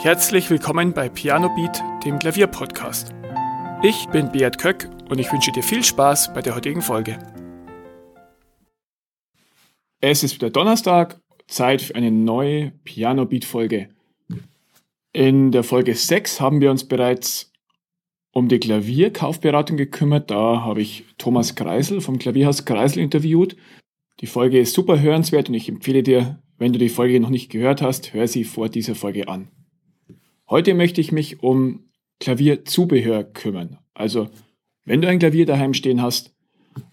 Herzlich willkommen bei Piano Beat, dem Klavierpodcast. Ich bin Beat Köck und ich wünsche dir viel Spaß bei der heutigen Folge. Es ist wieder Donnerstag, Zeit für eine neue Piano Beat Folge. In der Folge 6 haben wir uns bereits um die Klavierkaufberatung gekümmert. Da habe ich Thomas Kreisel vom Klavierhaus Kreisel interviewt. Die Folge ist super hörenswert und ich empfehle dir, wenn du die Folge noch nicht gehört hast, hör sie vor dieser Folge an. Heute möchte ich mich um Klavierzubehör kümmern. Also, wenn du ein Klavier daheim stehen hast,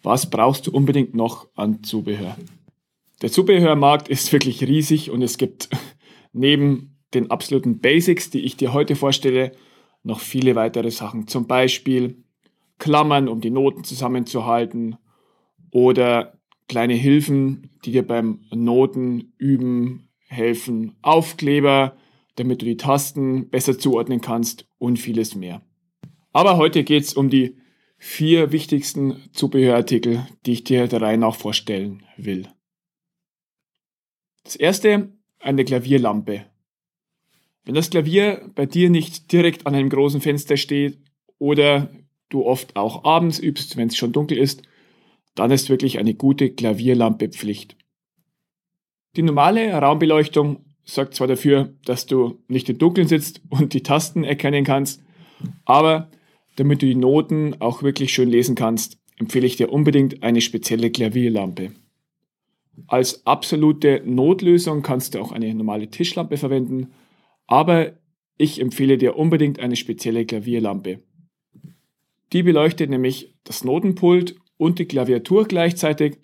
was brauchst du unbedingt noch an Zubehör? Der Zubehörmarkt ist wirklich riesig und es gibt neben den absoluten Basics, die ich dir heute vorstelle, noch viele weitere Sachen. Zum Beispiel Klammern, um die Noten zusammenzuhalten oder kleine Hilfen, die dir beim Noten üben helfen. Aufkleber, damit du die Tasten besser zuordnen kannst und vieles mehr. Aber heute geht es um die vier wichtigsten Zubehörartikel, die ich dir der Reihe nach vorstellen will. Das erste, eine Klavierlampe. Wenn das Klavier bei dir nicht direkt an einem großen Fenster steht oder du oft auch abends übst, wenn es schon dunkel ist, dann ist wirklich eine gute Klavierlampe Pflicht. Die normale Raumbeleuchtung sorgt zwar dafür, dass du nicht im Dunkeln sitzt und die Tasten erkennen kannst, aber damit du die Noten auch wirklich schön lesen kannst, empfehle ich dir unbedingt eine spezielle Klavierlampe. Als absolute Notlösung kannst du auch eine normale Tischlampe verwenden, aber ich empfehle dir unbedingt eine spezielle Klavierlampe. Die beleuchtet nämlich das Notenpult und die Klaviatur gleichzeitig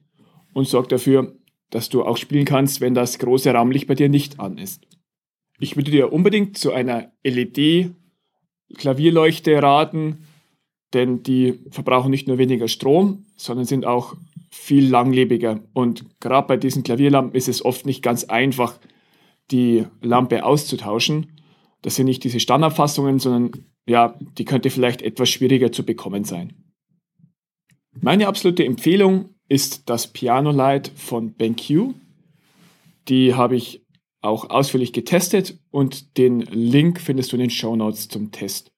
und sorgt dafür, dass du auch spielen kannst, wenn das große Raumlicht bei dir nicht an ist. Ich würde dir unbedingt zu einer LED-Klavierleuchte raten, denn die verbrauchen nicht nur weniger Strom, sondern sind auch viel langlebiger. Und gerade bei diesen Klavierlampen ist es oft nicht ganz einfach, die Lampe auszutauschen. Das sind nicht diese Standardfassungen, sondern ja, die könnte vielleicht etwas schwieriger zu bekommen sein. Meine absolute Empfehlung ist das Piano Light von BenQ. Die habe ich auch ausführlich getestet und den Link findest du in den Show Notes zum Test.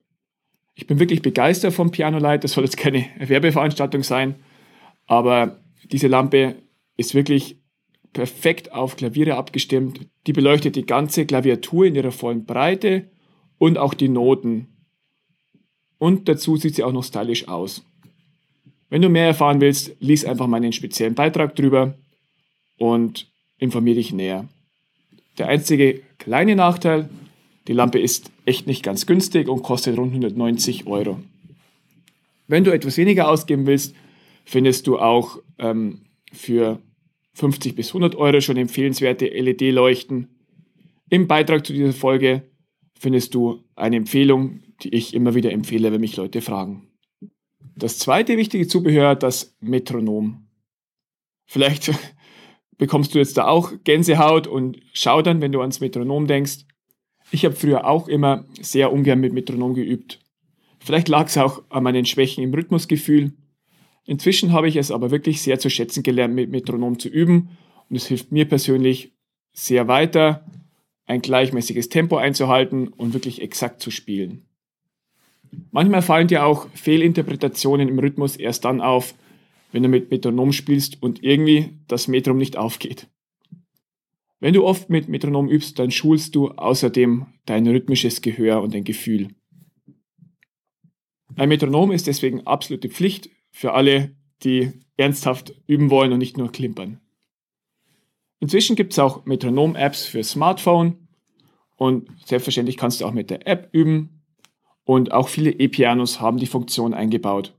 Ich bin wirklich begeistert vom Piano Light. Das soll jetzt keine Werbeveranstaltung sein, aber diese Lampe ist wirklich perfekt auf Klaviere abgestimmt. Die beleuchtet die ganze Klaviatur in ihrer vollen Breite und auch die Noten. Und dazu sieht sie auch noch stylisch aus. Wenn du mehr erfahren willst, lies einfach meinen speziellen Beitrag drüber und informiere dich näher. Der einzige kleine Nachteil, die Lampe ist echt nicht ganz günstig und kostet rund 190 Euro. Wenn du etwas weniger ausgeben willst, findest du auch ähm, für 50 bis 100 Euro schon empfehlenswerte LED-Leuchten. Im Beitrag zu dieser Folge findest du eine Empfehlung, die ich immer wieder empfehle, wenn mich Leute fragen. Das zweite wichtige Zubehör, das Metronom. Vielleicht bekommst du jetzt da auch Gänsehaut und Schaudern, wenn du ans Metronom denkst. Ich habe früher auch immer sehr ungern mit Metronom geübt. Vielleicht lag es auch an meinen Schwächen im Rhythmusgefühl. Inzwischen habe ich es aber wirklich sehr zu schätzen gelernt, mit Metronom zu üben und es hilft mir persönlich sehr weiter, ein gleichmäßiges Tempo einzuhalten und wirklich exakt zu spielen. Manchmal fallen dir auch Fehlinterpretationen im Rhythmus erst dann auf, wenn du mit Metronom spielst und irgendwie das Metrum nicht aufgeht. Wenn du oft mit Metronom übst, dann schulst du außerdem dein rhythmisches Gehör und dein Gefühl. Ein Metronom ist deswegen absolute Pflicht für alle, die ernsthaft üben wollen und nicht nur klimpern. Inzwischen gibt es auch Metronom-Apps für Smartphone und selbstverständlich kannst du auch mit der App üben und auch viele E-Pianos haben die Funktion eingebaut.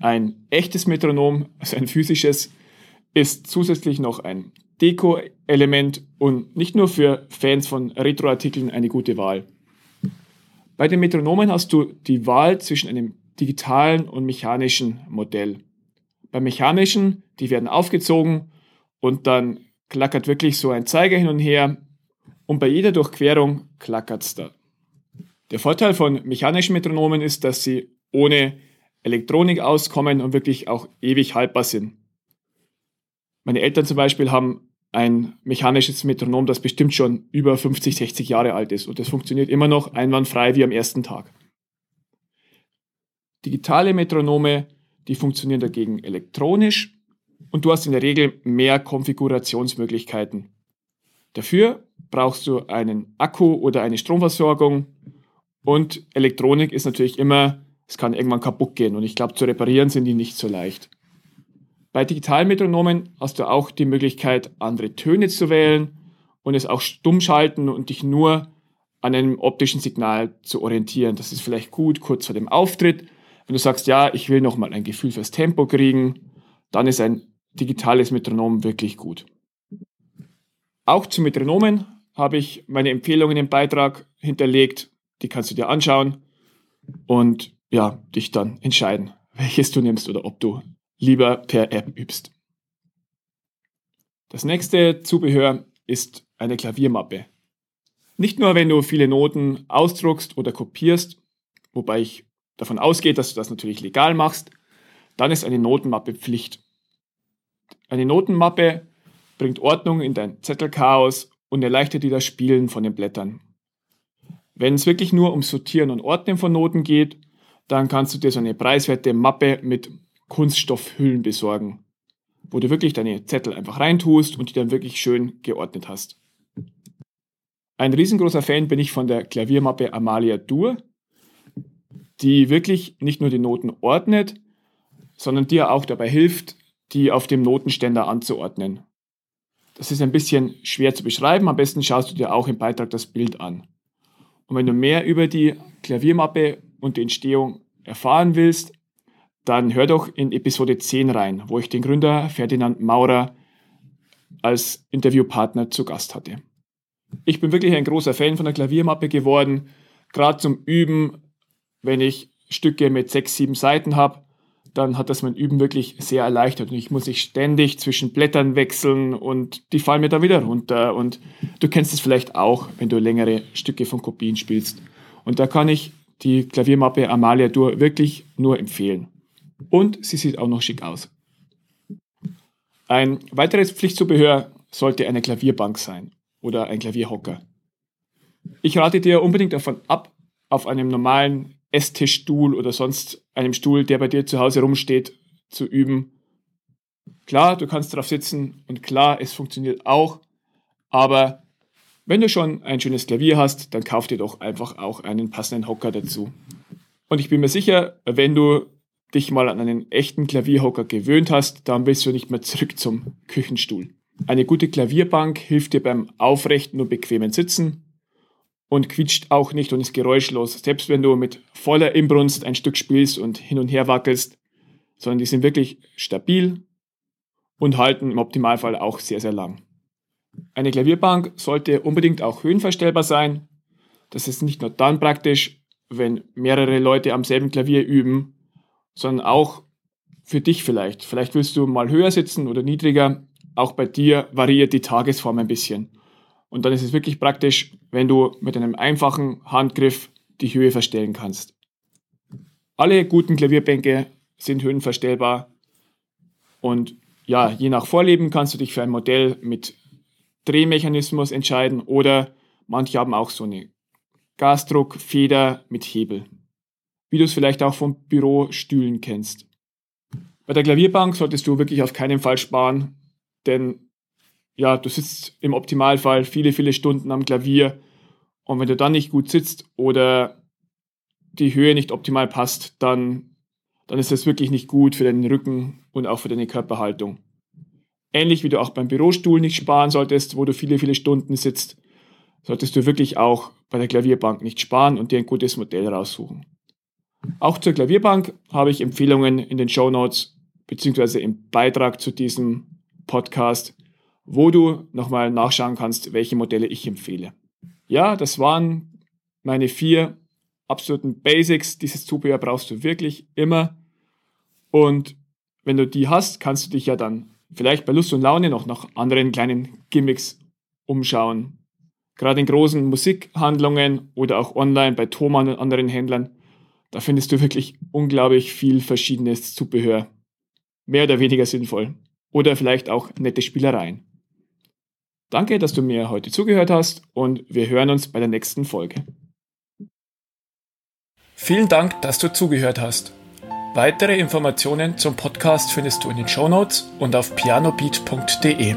Ein echtes Metronom, also ein physisches, ist zusätzlich noch ein Deko-Element und nicht nur für Fans von Retro-Artikeln eine gute Wahl. Bei den Metronomen hast du die Wahl zwischen einem digitalen und mechanischen Modell. Beim mechanischen, die werden aufgezogen und dann klackert wirklich so ein Zeiger hin und her und bei jeder Durchquerung klackert es da. Der Vorteil von mechanischen Metronomen ist, dass sie ohne Elektronik auskommen und wirklich auch ewig haltbar sind. Meine Eltern zum Beispiel haben ein mechanisches Metronom, das bestimmt schon über 50, 60 Jahre alt ist und das funktioniert immer noch einwandfrei wie am ersten Tag. Digitale Metronome, die funktionieren dagegen elektronisch und du hast in der Regel mehr Konfigurationsmöglichkeiten. Dafür brauchst du einen Akku oder eine Stromversorgung und Elektronik ist natürlich immer, es kann irgendwann kaputt gehen und ich glaube, zu reparieren sind die nicht so leicht. Bei Digitalmetronomen hast du auch die Möglichkeit, andere Töne zu wählen und es auch stumm schalten und dich nur an einem optischen Signal zu orientieren. Das ist vielleicht gut kurz vor dem Auftritt. Wenn du sagst, ja, ich will nochmal ein Gefühl fürs Tempo kriegen, dann ist ein digitales Metronom wirklich gut. Auch zu Metronomen habe ich meine Empfehlungen im Beitrag hinterlegt. Die kannst du dir anschauen und ja, dich dann entscheiden, welches du nimmst oder ob du lieber per App übst. Das nächste Zubehör ist eine Klaviermappe. Nicht nur, wenn du viele Noten ausdruckst oder kopierst, wobei ich davon ausgehe, dass du das natürlich legal machst, dann ist eine Notenmappe Pflicht. Eine Notenmappe bringt Ordnung in dein Zettelchaos und erleichtert dir das Spielen von den Blättern. Wenn es wirklich nur um Sortieren und Ordnen von Noten geht, dann kannst du dir so eine preiswerte Mappe mit Kunststoffhüllen besorgen, wo du wirklich deine Zettel einfach reintust und die dann wirklich schön geordnet hast. Ein riesengroßer Fan bin ich von der Klaviermappe Amalia Dur, die wirklich nicht nur die Noten ordnet, sondern dir auch dabei hilft, die auf dem Notenständer anzuordnen. Das ist ein bisschen schwer zu beschreiben, am besten schaust du dir auch im Beitrag das Bild an. Und wenn du mehr über die Klaviermappe und die Entstehung erfahren willst, dann hör doch in Episode 10 rein, wo ich den Gründer Ferdinand Maurer als Interviewpartner zu Gast hatte. Ich bin wirklich ein großer Fan von der Klaviermappe geworden, gerade zum Üben, wenn ich Stücke mit sechs, sieben Seiten habe, dann hat das mein Üben wirklich sehr erleichtert und ich muss nicht ständig zwischen Blättern wechseln und die fallen mir da wieder runter und du kennst es vielleicht auch, wenn du längere Stücke von Kopien spielst. Und da kann ich die Klaviermappe Amalia Dur wirklich nur empfehlen. Und sie sieht auch noch schick aus. Ein weiteres Pflichtzubehör sollte eine Klavierbank sein oder ein Klavierhocker. Ich rate dir unbedingt davon ab, auf einem normalen Esstischstuhl oder sonst einem Stuhl, der bei dir zu Hause rumsteht, zu üben. Klar, du kannst drauf sitzen und klar, es funktioniert auch, aber wenn du schon ein schönes Klavier hast, dann kauf dir doch einfach auch einen passenden Hocker dazu. Und ich bin mir sicher, wenn du dich mal an einen echten Klavierhocker gewöhnt hast, dann willst du nicht mehr zurück zum Küchenstuhl. Eine gute Klavierbank hilft dir beim aufrechten und bequemen Sitzen und quietscht auch nicht und ist geräuschlos, selbst wenn du mit voller Inbrunst ein Stück spielst und hin und her wackelst, sondern die sind wirklich stabil und halten im Optimalfall auch sehr, sehr lang. Eine Klavierbank sollte unbedingt auch höhenverstellbar sein. Das ist nicht nur dann praktisch, wenn mehrere Leute am selben Klavier üben, sondern auch für dich vielleicht. Vielleicht willst du mal höher sitzen oder niedriger. Auch bei dir variiert die Tagesform ein bisschen. Und dann ist es wirklich praktisch, wenn du mit einem einfachen Handgriff die Höhe verstellen kannst. Alle guten Klavierbänke sind höhenverstellbar. Und ja, je nach Vorleben kannst du dich für ein Modell mit Drehmechanismus entscheiden oder manche haben auch so eine Gasdruckfeder mit Hebel wie du es vielleicht auch von Bürostühlen kennst. Bei der Klavierbank solltest du wirklich auf keinen Fall sparen, denn ja, du sitzt im Optimalfall viele, viele Stunden am Klavier und wenn du dann nicht gut sitzt oder die Höhe nicht optimal passt, dann, dann ist das wirklich nicht gut für deinen Rücken und auch für deine Körperhaltung. Ähnlich wie du auch beim Bürostuhl nicht sparen solltest, wo du viele, viele Stunden sitzt, solltest du wirklich auch bei der Klavierbank nicht sparen und dir ein gutes Modell raussuchen. Auch zur Klavierbank habe ich Empfehlungen in den Show Notes beziehungsweise im Beitrag zu diesem Podcast, wo du nochmal nachschauen kannst, welche Modelle ich empfehle. Ja, das waren meine vier absoluten Basics. Dieses Zubehör brauchst du wirklich immer. Und wenn du die hast, kannst du dich ja dann vielleicht bei Lust und Laune noch nach anderen kleinen Gimmicks umschauen. Gerade in großen Musikhandlungen oder auch online bei Thomann und anderen Händlern da findest du wirklich unglaublich viel verschiedenes Zubehör. Mehr oder weniger sinnvoll. Oder vielleicht auch nette Spielereien. Danke, dass du mir heute zugehört hast und wir hören uns bei der nächsten Folge. Vielen Dank, dass du zugehört hast. Weitere Informationen zum Podcast findest du in den Show Notes und auf pianobeat.de.